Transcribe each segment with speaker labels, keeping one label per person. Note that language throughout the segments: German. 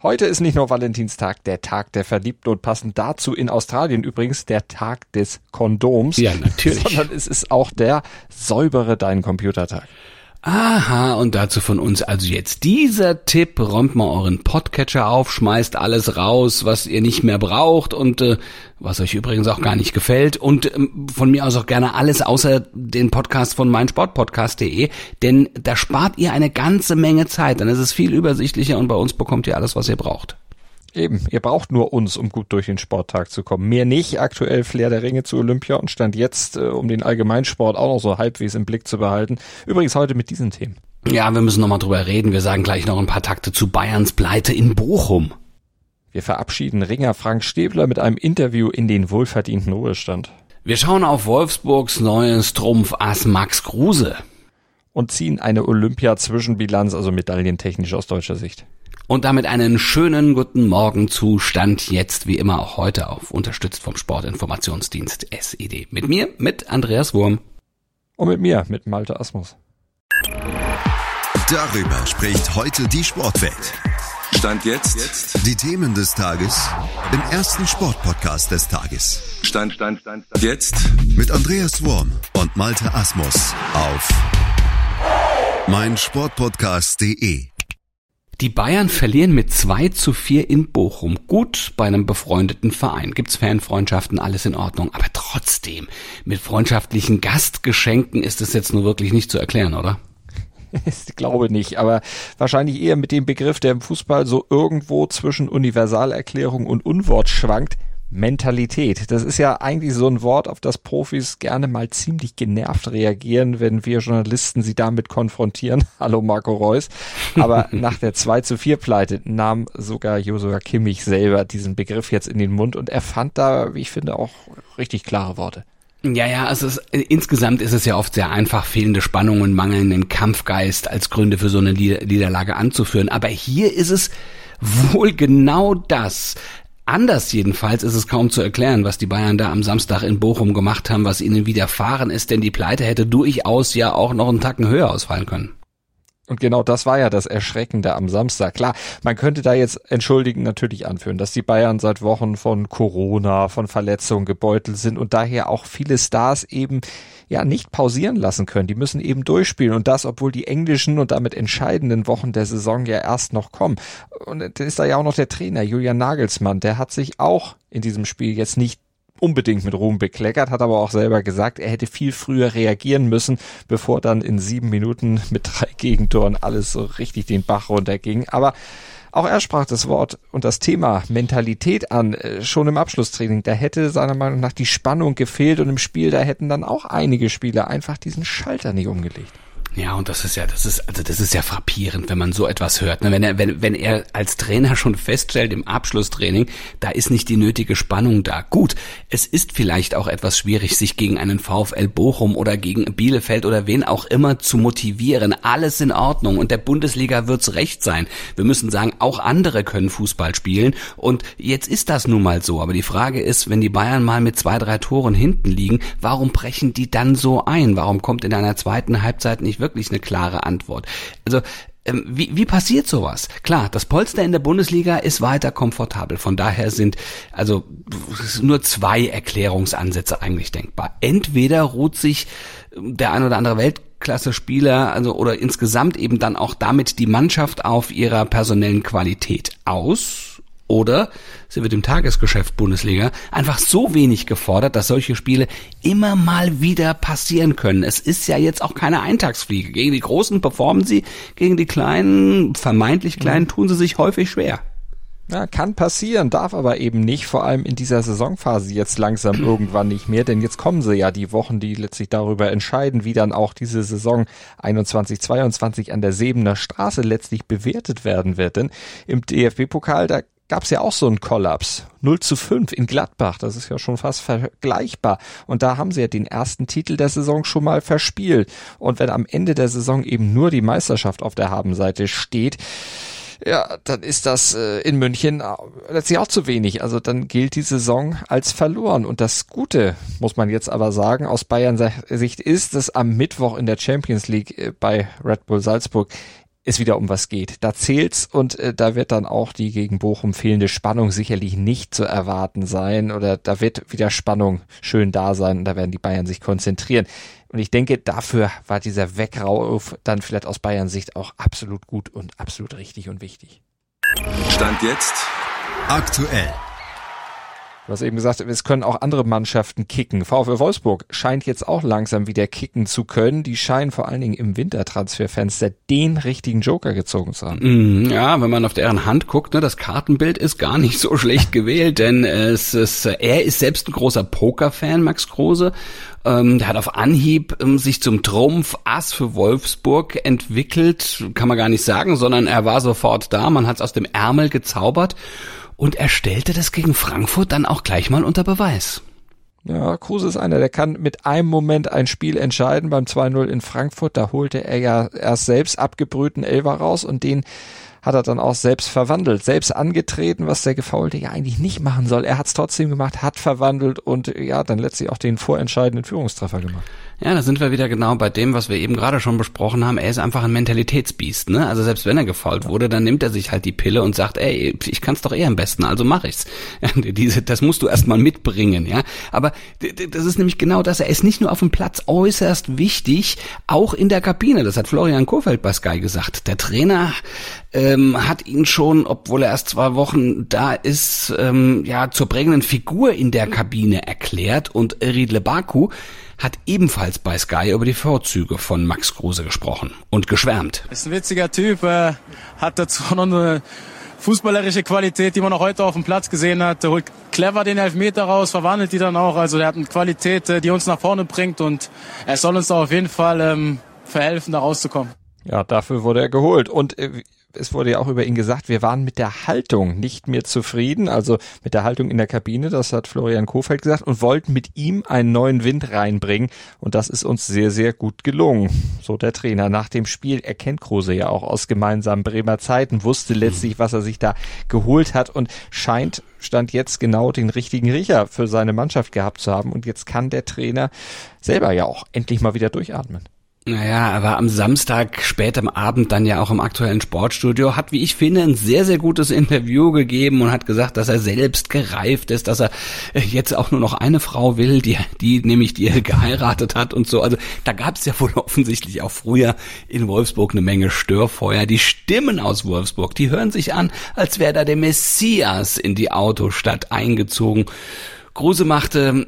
Speaker 1: Heute ist nicht nur Valentinstag, der Tag der Verliebten und passend dazu in Australien übrigens der Tag des Kondoms.
Speaker 2: Ja, natürlich.
Speaker 1: Sondern es ist auch der säubere deinen Computertag.
Speaker 2: Aha, und dazu von uns also jetzt dieser Tipp, räumt mal euren Podcatcher auf, schmeißt alles raus, was ihr nicht mehr braucht und äh, was euch übrigens auch gar nicht gefällt und ähm, von mir aus auch gerne alles außer den Podcast von meinsportpodcast.de, denn da spart ihr eine ganze Menge Zeit, dann ist es viel übersichtlicher und bei uns bekommt ihr alles, was ihr braucht.
Speaker 1: Eben, ihr braucht nur uns, um gut durch den Sporttag zu kommen. Mehr nicht. Aktuell Flair der Ringe zu Olympia und stand jetzt, äh, um den Allgemeinsport auch noch so halbwegs im Blick zu behalten. Übrigens heute mit diesen Themen.
Speaker 2: Ja, wir müssen nochmal drüber reden. Wir sagen gleich noch ein paar Takte zu Bayerns Pleite in Bochum.
Speaker 1: Wir verabschieden Ringer Frank Stäbler mit einem Interview in den wohlverdienten Ruhestand.
Speaker 2: Wir schauen auf Wolfsburgs neues Trumpfass Max Kruse.
Speaker 1: Und ziehen eine Olympia-Zwischenbilanz, also medaillentechnisch aus deutscher Sicht.
Speaker 2: Und damit einen schönen guten Morgen Zustand jetzt wie immer auch heute auf, unterstützt vom Sportinformationsdienst SED. Mit mir, mit Andreas Wurm.
Speaker 1: Und mit mir, mit Malte Asmus.
Speaker 3: Darüber spricht heute die Sportwelt.
Speaker 4: Stand jetzt. jetzt.
Speaker 3: Die Themen des Tages im ersten Sportpodcast des Tages.
Speaker 4: Stand, Stand, Stand, Stand. Jetzt.
Speaker 3: Mit Andreas Wurm und Malte Asmus auf meinsportpodcast.de.
Speaker 2: Die Bayern verlieren mit 2 zu 4 in Bochum. Gut bei einem befreundeten Verein. Gibt's Fanfreundschaften, alles in Ordnung. Aber trotzdem, mit freundschaftlichen Gastgeschenken ist es jetzt nur wirklich nicht zu erklären, oder?
Speaker 1: Ich glaube nicht, aber wahrscheinlich eher mit dem Begriff, der im Fußball so irgendwo zwischen Universalerklärung und Unwort schwankt. Mentalität. Das ist ja eigentlich so ein Wort, auf das Profis gerne mal ziemlich genervt reagieren, wenn wir Journalisten sie damit konfrontieren. Hallo Marco Reus. Aber nach der 2 zu 4 Pleite nahm sogar Josua Kimmich selber diesen Begriff jetzt in den Mund und er fand da, wie ich finde, auch richtig klare Worte.
Speaker 2: Ja, ja, also es, insgesamt ist es ja oft sehr einfach, fehlende Spannung und mangelnden Kampfgeist als Gründe für so eine Niederlage anzuführen. Aber hier ist es wohl genau das. Anders jedenfalls ist es kaum zu erklären, was die Bayern da am Samstag in Bochum gemacht haben, was ihnen widerfahren ist, denn die Pleite hätte durchaus ja auch noch einen Tacken höher ausfallen können.
Speaker 1: Und genau das war ja das Erschreckende am Samstag. Klar, man könnte da jetzt entschuldigen natürlich anführen, dass die Bayern seit Wochen von Corona, von Verletzungen gebeutelt sind und daher auch viele Stars eben ja nicht pausieren lassen können. Die müssen eben durchspielen und das, obwohl die englischen und damit entscheidenden Wochen der Saison ja erst noch kommen. Und dann ist da ja auch noch der Trainer Julian Nagelsmann, der hat sich auch in diesem Spiel jetzt nicht unbedingt mit Ruhm bekleckert, hat aber auch selber gesagt, er hätte viel früher reagieren müssen, bevor dann in sieben Minuten mit drei Gegentoren alles so richtig den Bach runterging. Aber auch er sprach das Wort und das Thema Mentalität an, äh, schon im Abschlusstraining. Da hätte seiner Meinung nach die Spannung gefehlt und im Spiel, da hätten dann auch einige Spieler einfach diesen Schalter nicht umgelegt.
Speaker 2: Ja, und das ist ja, das ist, also das ist ja frappierend, wenn man so etwas hört. Ne? Wenn er, wenn, wenn er als Trainer schon feststellt im Abschlusstraining, da ist nicht die nötige Spannung da. Gut, es ist vielleicht auch etwas schwierig, sich gegen einen VfL Bochum oder gegen Bielefeld oder wen auch immer zu motivieren. Alles in Ordnung und der Bundesliga wird's recht sein. Wir müssen sagen, auch andere können Fußball spielen und jetzt ist das nun mal so. Aber die Frage ist, wenn die Bayern mal mit zwei, drei Toren hinten liegen, warum brechen die dann so ein? Warum kommt in einer zweiten Halbzeit nicht wirklich wirklich eine klare Antwort. Also ähm, wie, wie passiert sowas? Klar, das Polster in der Bundesliga ist weiter komfortabel. Von daher sind also nur zwei Erklärungsansätze eigentlich denkbar. Entweder ruht sich der ein oder andere Weltklasse-Spieler, also oder insgesamt eben dann auch damit die Mannschaft auf ihrer personellen Qualität aus oder sie wird im Tagesgeschäft Bundesliga einfach so wenig gefordert, dass solche Spiele immer mal wieder passieren können. Es ist ja jetzt auch keine Eintagsfliege. Gegen die Großen performen sie, gegen die Kleinen, vermeintlich Kleinen, tun sie sich häufig schwer.
Speaker 1: Ja, kann passieren, darf aber eben nicht, vor allem in dieser Saisonphase jetzt langsam irgendwann nicht mehr, denn jetzt kommen sie ja die Wochen, die letztlich darüber entscheiden, wie dann auch diese Saison 21, 22 an der Sebener Straße letztlich bewertet werden wird. Denn im DFB-Pokal, da gab es ja auch so einen Kollaps. 0 zu 5 in Gladbach, das ist ja schon fast vergleichbar. Und da haben sie ja den ersten Titel der Saison schon mal verspielt. Und wenn am Ende der Saison eben nur die Meisterschaft auf der Habenseite steht, ja, dann ist das äh, in München letztlich auch zu wenig. Also dann gilt die Saison als verloren. Und das Gute, muss man jetzt aber sagen, aus Bayern Sicht ist, dass am Mittwoch in der Champions League äh, bei Red Bull Salzburg es wieder um was geht. Da zählt's und äh, da wird dann auch die gegen Bochum fehlende Spannung sicherlich nicht zu erwarten sein oder da wird wieder Spannung schön da sein und da werden die Bayern sich konzentrieren. Und ich denke, dafür war dieser Wegrauf dann vielleicht aus Bayern Sicht auch absolut gut und absolut richtig und wichtig.
Speaker 4: Stand jetzt
Speaker 3: Aktuell.
Speaker 1: Du hast eben gesagt, es können auch andere Mannschaften kicken. VfL Wolfsburg scheint jetzt auch langsam wieder kicken zu können. Die scheinen vor allen Dingen im Wintertransferfenster den richtigen Joker gezogen zu haben.
Speaker 2: Mm, ja, wenn man auf deren Hand guckt, ne, das Kartenbild ist gar nicht so schlecht gewählt, denn es ist, er ist selbst ein großer Pokerfan, Max Kruse. Ähm, der hat auf Anhieb ähm, sich zum Trumpf-Ass für Wolfsburg entwickelt, kann man gar nicht sagen, sondern er war sofort da, man hat es aus dem Ärmel gezaubert und er stellte das gegen Frankfurt dann auch gleich mal unter Beweis.
Speaker 1: Ja, Kruse ist einer, der kann mit einem Moment ein Spiel entscheiden. Beim 2-0 in Frankfurt, da holte er ja erst selbst abgebrühten Elver raus und den hat er dann auch selbst verwandelt, selbst angetreten, was der Gefaulte ja eigentlich nicht machen soll. Er hat es trotzdem gemacht, hat verwandelt und ja, dann letztlich auch den vorentscheidenden Führungstreffer gemacht.
Speaker 2: Ja, da sind wir wieder genau bei dem, was wir eben gerade schon besprochen haben. Er ist einfach ein Mentalitätsbiest, ne? Also selbst wenn er gefault wurde, dann nimmt er sich halt die Pille und sagt, ey, ich kann's doch eher am besten, also mach ich's. Diese, das musst du erstmal mitbringen, ja? Aber das ist nämlich genau das. Er ist nicht nur auf dem Platz äußerst wichtig, auch in der Kabine. Das hat Florian Kohfeldt bei Sky gesagt. Der Trainer ähm, hat ihn schon, obwohl er erst zwei Wochen da ist, ähm, ja zur prägenden Figur in der Kabine erklärt und Riedle Baku hat ebenfalls bei Sky über die Vorzüge von Max Kruse gesprochen und geschwärmt.
Speaker 5: Ist ein witziger Typ, äh, hat dazu noch eine fußballerische Qualität, die man auch heute auf dem Platz gesehen hat. Er holt clever den Elfmeter raus, verwandelt die dann auch. Also er hat eine Qualität, äh, die uns nach vorne bringt und er soll uns da auf jeden Fall ähm, verhelfen, da rauszukommen.
Speaker 1: Ja, dafür wurde er geholt. Und äh, es wurde ja auch über ihn gesagt, wir waren mit der Haltung nicht mehr zufrieden, also mit der Haltung in der Kabine, das hat Florian Kofeld gesagt, und wollten mit ihm einen neuen Wind reinbringen. Und das ist uns sehr, sehr gut gelungen. So der Trainer. Nach dem Spiel erkennt Kruse ja auch aus gemeinsamen Bremer Zeiten, wusste letztlich, was er sich da geholt hat und scheint stand jetzt genau den richtigen Riecher für seine Mannschaft gehabt zu haben. Und jetzt kann der Trainer selber ja auch endlich mal wieder durchatmen.
Speaker 2: Naja, er war am Samstag spät am Abend dann ja auch im aktuellen Sportstudio, hat, wie ich finde, ein sehr, sehr gutes Interview gegeben und hat gesagt, dass er selbst gereift ist, dass er jetzt auch nur noch eine Frau will, die, die nämlich die er geheiratet hat und so. Also da gab es ja wohl offensichtlich auch früher in Wolfsburg eine Menge Störfeuer. Die Stimmen aus Wolfsburg, die hören sich an, als wäre da der Messias in die Autostadt eingezogen. Kruse machte,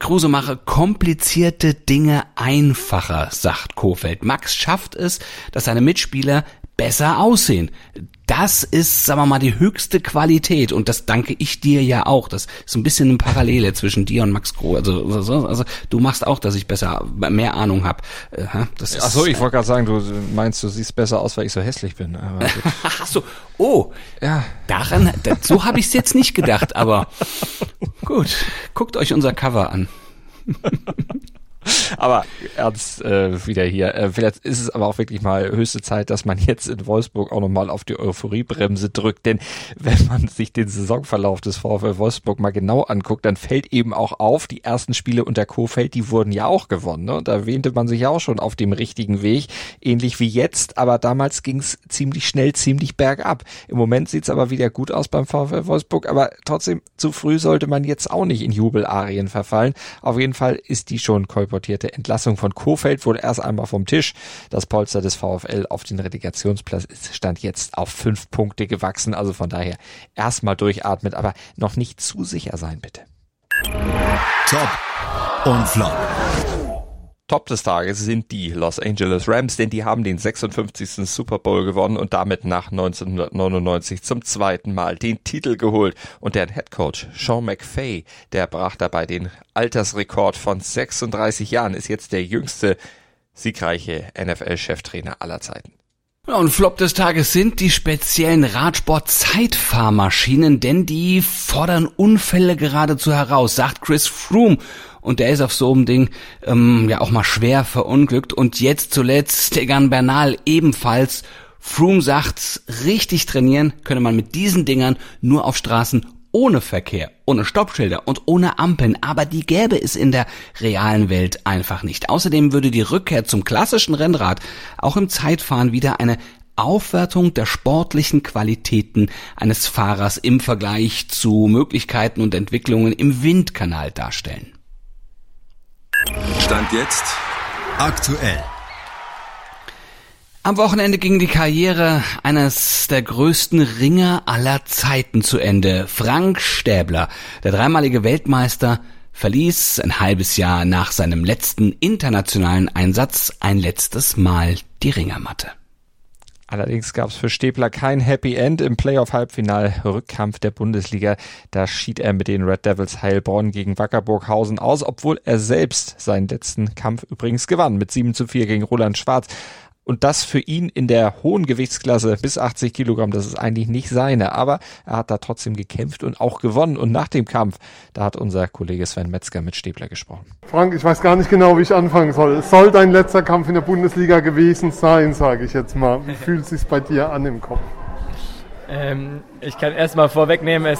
Speaker 2: Kruse mache komplizierte Dinge einfacher, sagt Kofeld. Max schafft es, dass seine Mitspieler besser aussehen. Das ist, sagen wir mal, die höchste Qualität und das danke ich dir ja auch. Das ist ein bisschen eine Parallele zwischen dir und Max Groh. Also, also, also du machst auch, dass ich besser, mehr Ahnung habe. Äh,
Speaker 1: Ach so, ich wollte gerade sagen, du meinst, du siehst besser aus, weil ich so hässlich bin.
Speaker 2: Ach so, oh, ja. Daran, so habe ich es jetzt nicht gedacht, aber gut, guckt euch unser Cover an.
Speaker 1: aber ernst äh, wieder hier. Äh, vielleicht ist es aber auch wirklich mal höchste Zeit, dass man jetzt in Wolfsburg auch nochmal auf die Euphoriebremse drückt. Denn wenn man sich den Saisonverlauf des VfL Wolfsburg mal genau anguckt, dann fällt eben auch auf, die ersten Spiele unter Kofeld, die wurden ja auch gewonnen. Ne? Und da wähnte man sich ja auch schon auf dem richtigen Weg, ähnlich wie jetzt. Aber damals ging es ziemlich schnell, ziemlich bergab. Im Moment sieht es aber wieder gut aus beim VfL Wolfsburg. Aber trotzdem, zu früh sollte man jetzt auch nicht in Jubelarien verfallen. Auf jeden Fall ist die schon kolportiert kolportierte Entlassung von Kofeld wurde erst einmal vom Tisch. Das Polster des VfL auf den Relegationsplatz stand jetzt auf fünf Punkte gewachsen. Also von daher erstmal durchatmet, aber noch nicht zu sicher sein, bitte.
Speaker 3: Top und Flop.
Speaker 1: Top des Tages sind die Los Angeles Rams, denn die haben den 56. Super Bowl gewonnen und damit nach 1999 zum zweiten Mal den Titel geholt. Und deren Head Coach Sean McVay, der brach dabei den Altersrekord von 36 Jahren, ist jetzt der jüngste siegreiche NFL-Cheftrainer aller Zeiten.
Speaker 2: Und Flop des Tages sind die speziellen Radsport-Zeitfahrmaschinen, denn die fordern Unfälle geradezu heraus, sagt Chris Froome und der ist auf so einem Ding ähm, ja auch mal schwer verunglückt und jetzt zuletzt Tegan Bernal ebenfalls. Froome sagt, richtig trainieren könne man mit diesen Dingern nur auf Straßen ohne Verkehr, ohne Stoppschilder und ohne Ampeln, aber die gäbe es in der realen Welt einfach nicht. Außerdem würde die Rückkehr zum klassischen Rennrad auch im Zeitfahren wieder eine Aufwertung der sportlichen Qualitäten eines Fahrers im Vergleich zu Möglichkeiten und Entwicklungen im Windkanal darstellen.
Speaker 4: Stand jetzt
Speaker 3: Aktuell.
Speaker 2: Am Wochenende ging die Karriere eines der größten Ringer aller Zeiten zu Ende. Frank Stäbler, der dreimalige Weltmeister, verließ ein halbes Jahr nach seinem letzten internationalen Einsatz ein letztes Mal die Ringermatte.
Speaker 1: Allerdings gab es für Stäbler kein Happy End im Playoff-Halbfinal-Rückkampf der Bundesliga. Da schied er mit den Red Devils Heilbronn gegen Wackerburghausen aus, obwohl er selbst seinen letzten Kampf übrigens gewann mit 7 zu 4 gegen Roland Schwarz. Und das für ihn in der hohen Gewichtsklasse bis 80 Kilogramm, das ist eigentlich nicht seine. Aber er hat da trotzdem gekämpft und auch gewonnen. Und nach dem Kampf, da hat unser Kollege Sven Metzger mit Stäbler gesprochen.
Speaker 6: Frank, ich weiß gar nicht genau, wie ich anfangen soll. Es soll dein letzter Kampf in der Bundesliga gewesen sein, sage ich jetzt mal. Wie fühlt es sich bei dir an im Kopf?
Speaker 7: Ähm, ich kann erstmal vorwegnehmen, es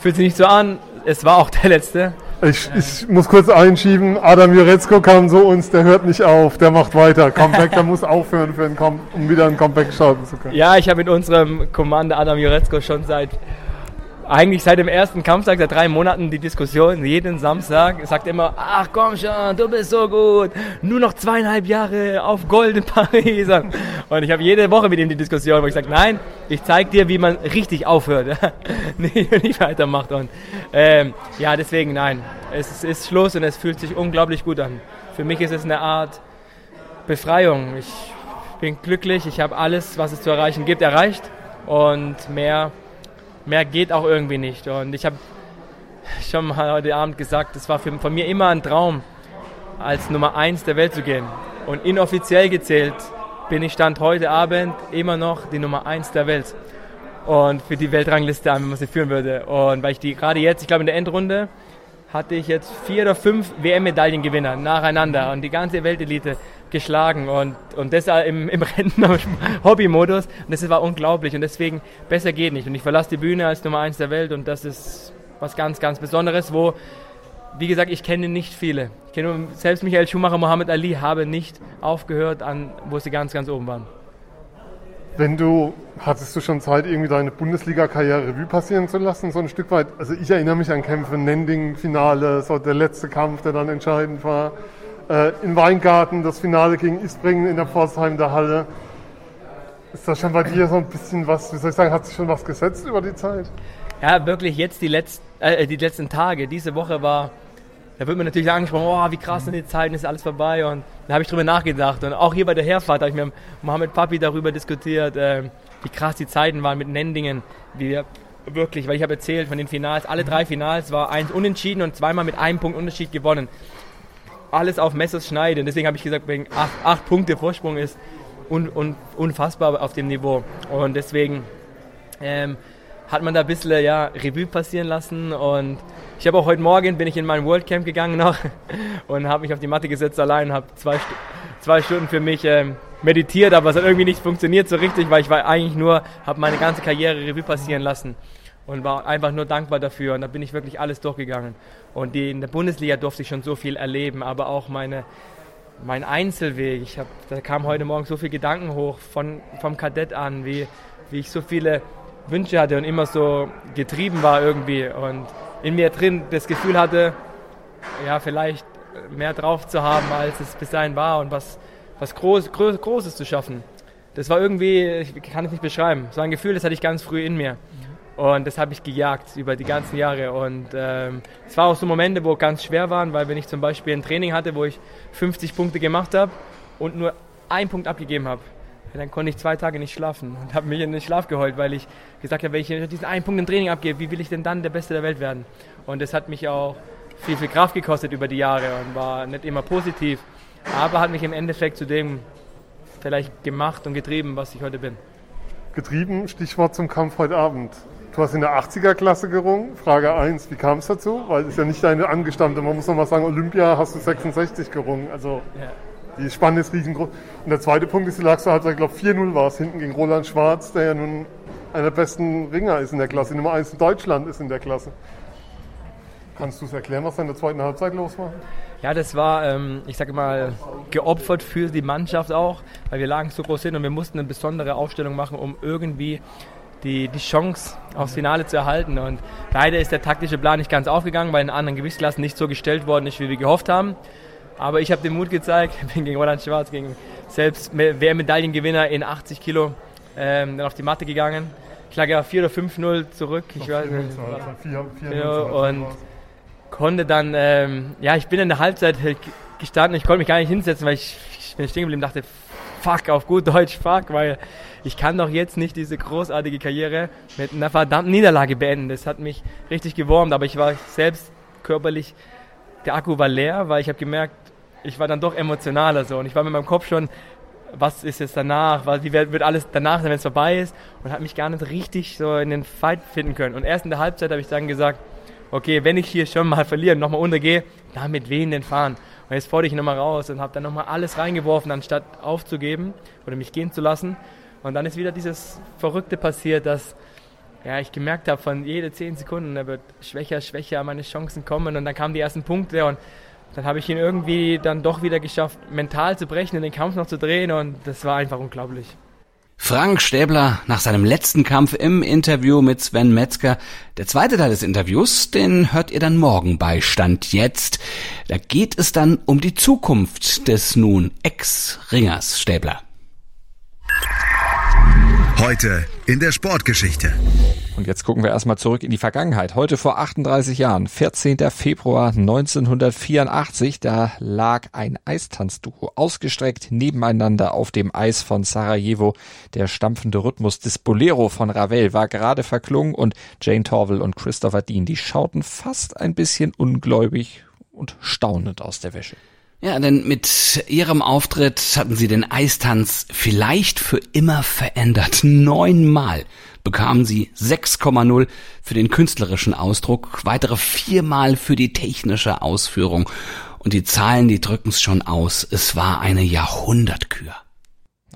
Speaker 7: fühlt sich nicht so an. Es war auch der letzte.
Speaker 6: Ich, ich muss kurz einschieben, Adam Jurecko kam so uns, der hört nicht auf, der macht weiter. Comeback, der muss aufhören, um wieder ein Comeback starten zu können.
Speaker 7: Ja, ich habe mit unserem Commander Adam Jurecko schon seit eigentlich seit dem ersten Kampftag, seit drei Monaten die Diskussion, jeden Samstag, er sagt immer, ach komm schon, du bist so gut, nur noch zweieinhalb Jahre auf Gold in Paris. Und ich habe jede Woche mit ihm die Diskussion, wo ich sage, nein, ich zeige dir, wie man richtig aufhört, nicht, nicht weitermacht. Und ähm, ja, deswegen nein, es ist Schluss und es fühlt sich unglaublich gut an. Für mich ist es eine Art Befreiung. Ich bin glücklich, ich habe alles, was es zu erreichen gibt, erreicht und mehr mehr geht auch irgendwie nicht. Und ich habe schon mal heute Abend gesagt, es war für, von mir immer ein Traum, als Nummer 1 der Welt zu gehen. Und inoffiziell gezählt bin ich Stand heute Abend immer noch die Nummer 1 der Welt. Und für die Weltrangliste, wenn man sie führen würde. Und weil ich die gerade jetzt, ich glaube in der Endrunde, hatte ich jetzt vier oder fünf WM-Medaillengewinner nacheinander und die ganze Weltelite geschlagen und, und das im, im Rentner-Hobby-Modus. Und das war unglaublich und deswegen besser geht nicht. Und ich verlasse die Bühne als Nummer eins der Welt und das ist was ganz, ganz Besonderes, wo, wie gesagt, ich kenne nicht viele. Ich kenne selbst Michael Schumacher, Mohammed Ali haben nicht aufgehört, an, wo sie ganz, ganz oben waren.
Speaker 6: Wenn du, hattest du schon Zeit, irgendwie deine Bundesliga-Karriere Revue passieren zu lassen, so ein Stück weit? Also ich erinnere mich an Kämpfe, Nending-Finale, so der letzte Kampf, der dann entscheidend war. Äh, in Weingarten, das Finale gegen Isbringen in der Pforzheim der Halle. Ist da schon bei dir so ein bisschen was, wie soll ich sagen, hat sich schon was gesetzt über die Zeit?
Speaker 7: Ja, wirklich jetzt die, Letz-, äh, die letzten Tage. Diese Woche war da wird mir natürlich angesprochen, oh, wie krass sind die Zeiten, ist alles vorbei. Und da habe ich drüber nachgedacht. Und auch hier bei der Herfahrt habe ich mit Mohammed Papi darüber diskutiert, äh, wie krass die Zeiten waren mit Nendingen. Wie wir wirklich, weil ich habe erzählt von den Finals, alle drei Finals war eins unentschieden und zweimal mit einem Punkt Unterschied gewonnen. Alles auf Messers Schneide. Und deswegen habe ich gesagt, wegen acht, acht Punkte Vorsprung ist un, un, unfassbar auf dem Niveau. Und deswegen ähm, hat man da ein bisschen ja, Revue passieren lassen und ich habe auch heute Morgen, bin ich in mein World Camp gegangen noch und habe mich auf die Matte gesetzt allein, habe zwei, zwei Stunden für mich ähm, meditiert, aber es hat irgendwie nicht funktioniert so richtig, weil ich war eigentlich nur, habe meine ganze Karriere Revue passieren lassen und war einfach nur dankbar dafür und da bin ich wirklich alles durchgegangen und die, in der Bundesliga durfte ich schon so viel erleben, aber auch meine mein Einzelweg. Ich hab, da kam heute Morgen so viel Gedanken hoch von, vom Kadett an, wie, wie ich so viele Wünsche hatte und immer so getrieben war irgendwie und in mir drin das Gefühl hatte, ja, vielleicht mehr drauf zu haben, als es bis dahin war und was, was Groß, Groß, Großes zu schaffen. Das war irgendwie, ich kann es nicht beschreiben, so ein Gefühl, das hatte ich ganz früh in mir. Und das habe ich gejagt über die ganzen Jahre. Und ähm, es war auch so Momente, wo ganz schwer waren, weil wenn ich zum Beispiel ein Training hatte, wo ich 50 Punkte gemacht habe und nur einen Punkt abgegeben habe, dann konnte ich zwei Tage nicht schlafen und habe mich in den Schlaf geheult, weil ich gesagt habe, wenn ich diesen einen Punkt im Training abgebe, wie will ich denn dann der Beste der Welt werden? Und das hat mich auch viel, viel Kraft gekostet über die Jahre und war nicht immer positiv, aber hat mich im Endeffekt zu dem vielleicht gemacht und getrieben, was ich heute bin.
Speaker 6: Getrieben, Stichwort zum Kampf heute Abend. Du hast in der 80er-Klasse gerungen. Frage 1, wie kam es dazu? Weil es ist ja nicht deine angestammte, man muss nochmal sagen, Olympia hast du 66 gerungen. Also ja. Die Spanne ist riesengroß. Und der zweite Punkt ist, du lagst halt, ich glaube 4-0 war es hinten gegen Roland Schwarz, der ja nun einer der besten Ringer ist in der Klasse. Nummer 1 in Deutschland ist in der Klasse. Kannst du es erklären, was da in der zweiten Halbzeit los war?
Speaker 7: Ja, das war, ähm, ich sage mal, geopfert für die Mannschaft auch, weil wir lagen so groß hin und wir mussten eine besondere Aufstellung machen, um irgendwie die, die Chance aufs Finale zu erhalten. Und leider ist der taktische Plan nicht ganz aufgegangen, weil in anderen Gewichtsklassen nicht so gestellt worden ist, wie wir gehofft haben. Aber ich habe den Mut gezeigt, bin gegen Roland Schwarz, gegen selbst WM-Medaillengewinner in 80 Kilo, ähm, dann auf die Matte gegangen. Ich lag ja 4 oder 5-0 zurück. Ich weiß nicht. 4, 4, 4, und konnte dann, ähm, ja, ich bin in der Halbzeit gestanden, ich konnte mich gar nicht hinsetzen, weil ich, ich bin stehen geblieben dachte, fuck, auf gut Deutsch, fuck, weil ich kann doch jetzt nicht diese großartige Karriere mit einer verdammten Niederlage beenden. Das hat mich richtig gewurmt, aber ich war selbst körperlich, der Akku war leer, weil ich habe gemerkt, ich war dann doch emotionaler so und ich war mit meinem Kopf schon, was ist jetzt danach, wie wird alles danach sein, wenn es vorbei ist und habe mich gar nicht richtig so in den Fight finden können. Und erst in der Halbzeit habe ich dann gesagt, okay, wenn ich hier schon mal verliere und nochmal untergehe, damit wen denn fahren? Und jetzt fordere ich nochmal raus und habe dann nochmal alles reingeworfen, anstatt aufzugeben oder mich gehen zu lassen. Und dann ist wieder dieses Verrückte passiert, dass ja, ich gemerkt habe, von jede zehn Sekunden, er wird schwächer, schwächer, meine Chancen kommen und dann kamen die ersten Punkte und dann habe ich ihn irgendwie dann doch wieder geschafft, mental zu brechen, und den Kampf noch zu drehen und das war einfach unglaublich.
Speaker 2: Frank Stäbler nach seinem letzten Kampf im Interview mit Sven Metzger. Der zweite Teil des Interviews, den hört ihr dann morgen bei Stand jetzt. Da geht es dann um die Zukunft des nun Ex-Ringers Stäbler.
Speaker 3: Heute in der Sportgeschichte.
Speaker 1: Und jetzt gucken wir erstmal zurück in die Vergangenheit. Heute vor 38 Jahren, 14. Februar 1984, da lag ein Eistanzduo ausgestreckt nebeneinander auf dem Eis von Sarajevo. Der stampfende Rhythmus des Bolero von Ravel war gerade verklungen und Jane Torval und Christopher Dean, die schauten fast ein bisschen ungläubig und staunend aus der Wäsche.
Speaker 2: Ja, denn mit ihrem Auftritt hatten sie den Eistanz vielleicht für immer verändert. Neunmal bekamen sie 6,0 für den künstlerischen Ausdruck, weitere viermal für die technische Ausführung. Und die Zahlen, die drücken's schon aus. Es war eine Jahrhundertkür.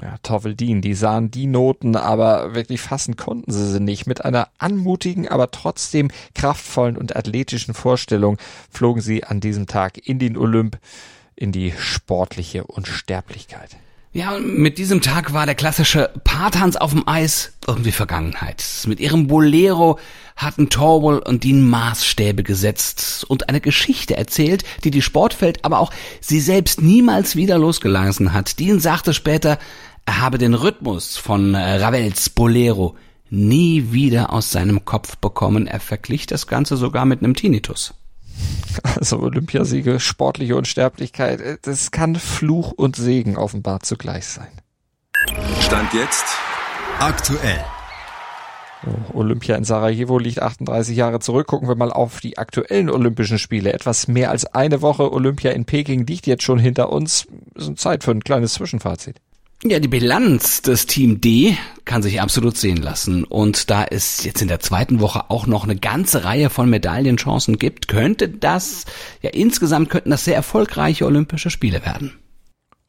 Speaker 1: Ja, Torveldin, die sahen die Noten, aber wirklich fassen konnten sie sie nicht. Mit einer anmutigen, aber trotzdem kraftvollen und athletischen Vorstellung flogen sie an diesem Tag in den Olymp in die sportliche Unsterblichkeit.
Speaker 2: Ja, mit diesem Tag war der klassische Paartanz auf dem Eis irgendwie Vergangenheit. Mit ihrem Bolero hatten Torwall und Dean Maßstäbe gesetzt und eine Geschichte erzählt, die die Sportwelt, aber auch sie selbst niemals wieder losgelassen hat. Dean sagte später, er habe den Rhythmus von Ravels Bolero nie wieder aus seinem Kopf bekommen. Er verglich das Ganze sogar mit einem Tinnitus.
Speaker 1: Also Olympiasiege, sportliche Unsterblichkeit, äh, das kann Fluch und Segen offenbar zugleich sein.
Speaker 4: Stand jetzt
Speaker 3: aktuell.
Speaker 1: Olympia in Sarajevo liegt 38 Jahre zurück. Gucken wir mal auf die aktuellen Olympischen Spiele. Etwas mehr als eine Woche Olympia in Peking liegt jetzt schon hinter uns. Es ist Zeit für ein kleines Zwischenfazit.
Speaker 2: Ja, die Bilanz des Team D kann sich absolut sehen lassen. Und da es jetzt in der zweiten Woche auch noch eine ganze Reihe von Medaillenchancen gibt, könnte das, ja insgesamt könnten das sehr erfolgreiche Olympische Spiele werden.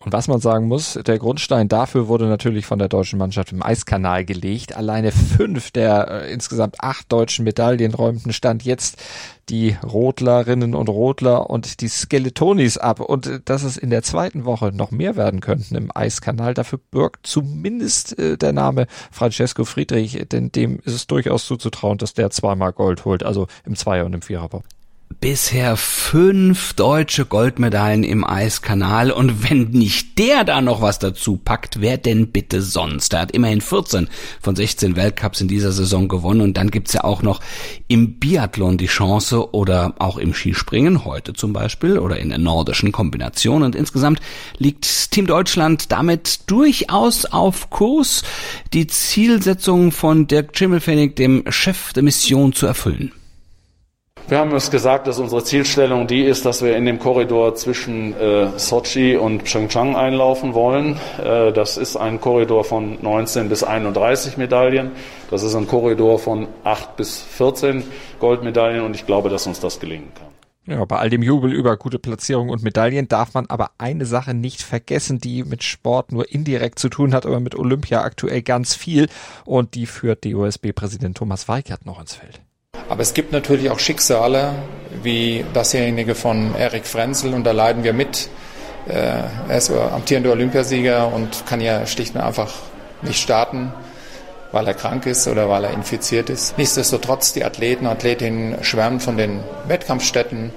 Speaker 1: Und was man sagen muss, der Grundstein dafür wurde natürlich von der deutschen Mannschaft im Eiskanal gelegt. Alleine fünf der äh, insgesamt acht deutschen Medaillen räumten Stand jetzt die Rotlerinnen und Rotler und die Skeletonis ab. Und äh, dass es in der zweiten Woche noch mehr werden könnten im Eiskanal, dafür birgt zumindest äh, der Name Francesco Friedrich, denn dem ist es durchaus zuzutrauen, dass der zweimal Gold holt, also im Zweier- und im Viererbob
Speaker 2: bisher fünf deutsche Goldmedaillen im Eiskanal und wenn nicht der da noch was dazu packt, wer denn bitte sonst? Er hat immerhin 14 von 16 Weltcups in dieser Saison gewonnen und dann gibt's ja auch noch im Biathlon die Chance oder auch im Skispringen, heute zum Beispiel, oder in der nordischen Kombination und insgesamt liegt Team Deutschland damit durchaus auf Kurs, die Zielsetzung von Dirk Schimmelfennig, dem Chef der Mission, zu erfüllen.
Speaker 8: Wir haben uns gesagt, dass unsere Zielstellung die ist, dass wir in dem Korridor zwischen äh, Sochi und Pyeongchang einlaufen wollen. Äh, das ist ein Korridor von 19 bis 31 Medaillen. Das ist ein Korridor von 8 bis 14 Goldmedaillen und ich glaube, dass uns das gelingen kann.
Speaker 1: Ja, bei all dem Jubel über gute Platzierungen und Medaillen darf man aber eine Sache nicht vergessen, die mit Sport nur indirekt zu tun hat, aber mit Olympia aktuell ganz viel und die führt DOSB-Präsident Thomas Weigert noch ins Feld.
Speaker 9: Aber es gibt natürlich auch Schicksale, wie dasjenige von Erik Frenzel, und da leiden wir mit. Äh, er ist amtierender Olympiasieger und kann ja schlicht und einfach nicht starten, weil er krank ist oder weil er infiziert ist. Nichtsdestotrotz, die Athleten, Athletinnen schwärmen von den Wettkampfstätten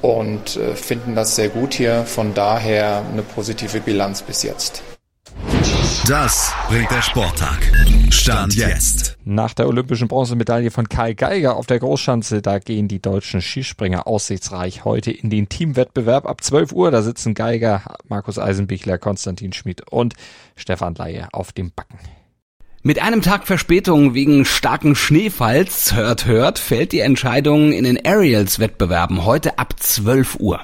Speaker 9: und äh, finden das sehr gut hier. Von daher eine positive Bilanz bis jetzt.
Speaker 3: Das bringt der Sporttag. Stand jetzt.
Speaker 1: Nach der olympischen Bronzemedaille von Kai Geiger auf der Großschanze, da gehen die deutschen Skispringer aussichtsreich heute in den Teamwettbewerb ab 12 Uhr. Da sitzen Geiger, Markus Eisenbichler, Konstantin Schmid und Stefan Laie auf dem Backen.
Speaker 2: Mit einem Tag Verspätung wegen starken Schneefalls, hört, hört, fällt die Entscheidung in den Aerials-Wettbewerben heute ab 12 Uhr.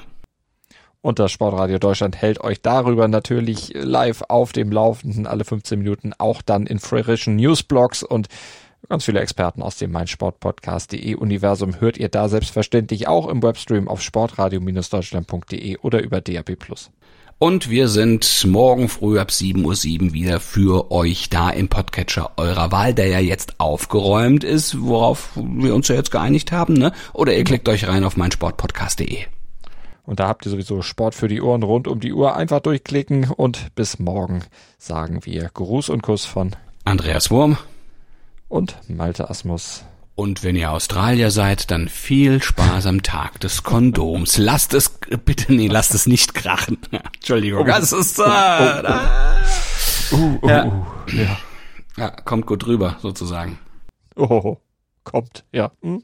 Speaker 1: Und das Sportradio Deutschland hält euch darüber natürlich live auf dem Laufenden, alle 15 Minuten, auch dann in frischen Newsblogs und ganz viele Experten aus dem meinsportpodcast.de Universum hört ihr da selbstverständlich auch im Webstream auf sportradio-deutschland.de oder über DAB+.
Speaker 2: Und wir sind morgen früh ab 7.07 Uhr wieder für euch da im Podcatcher eurer Wahl, der ja jetzt aufgeräumt ist, worauf wir uns ja jetzt geeinigt haben, ne? Oder ihr klickt euch rein auf meinsportpodcast.de.
Speaker 1: Und da habt ihr sowieso Sport für die Ohren rund um die Uhr. Einfach durchklicken und bis morgen sagen wir Gruß und Kuss von
Speaker 2: Andreas Wurm
Speaker 1: und Malte Asmus.
Speaker 2: Und wenn ihr Australier seid, dann viel Spaß am Tag des Kondoms. Lasst es, bitte, nee, lasst es nicht krachen. Entschuldigung, das ist, äh,
Speaker 1: Uh, uh,
Speaker 2: Ja.
Speaker 1: uh, ja.
Speaker 2: ja, kommt gut rüber, sozusagen.
Speaker 1: Oh, kommt, ja. Hm?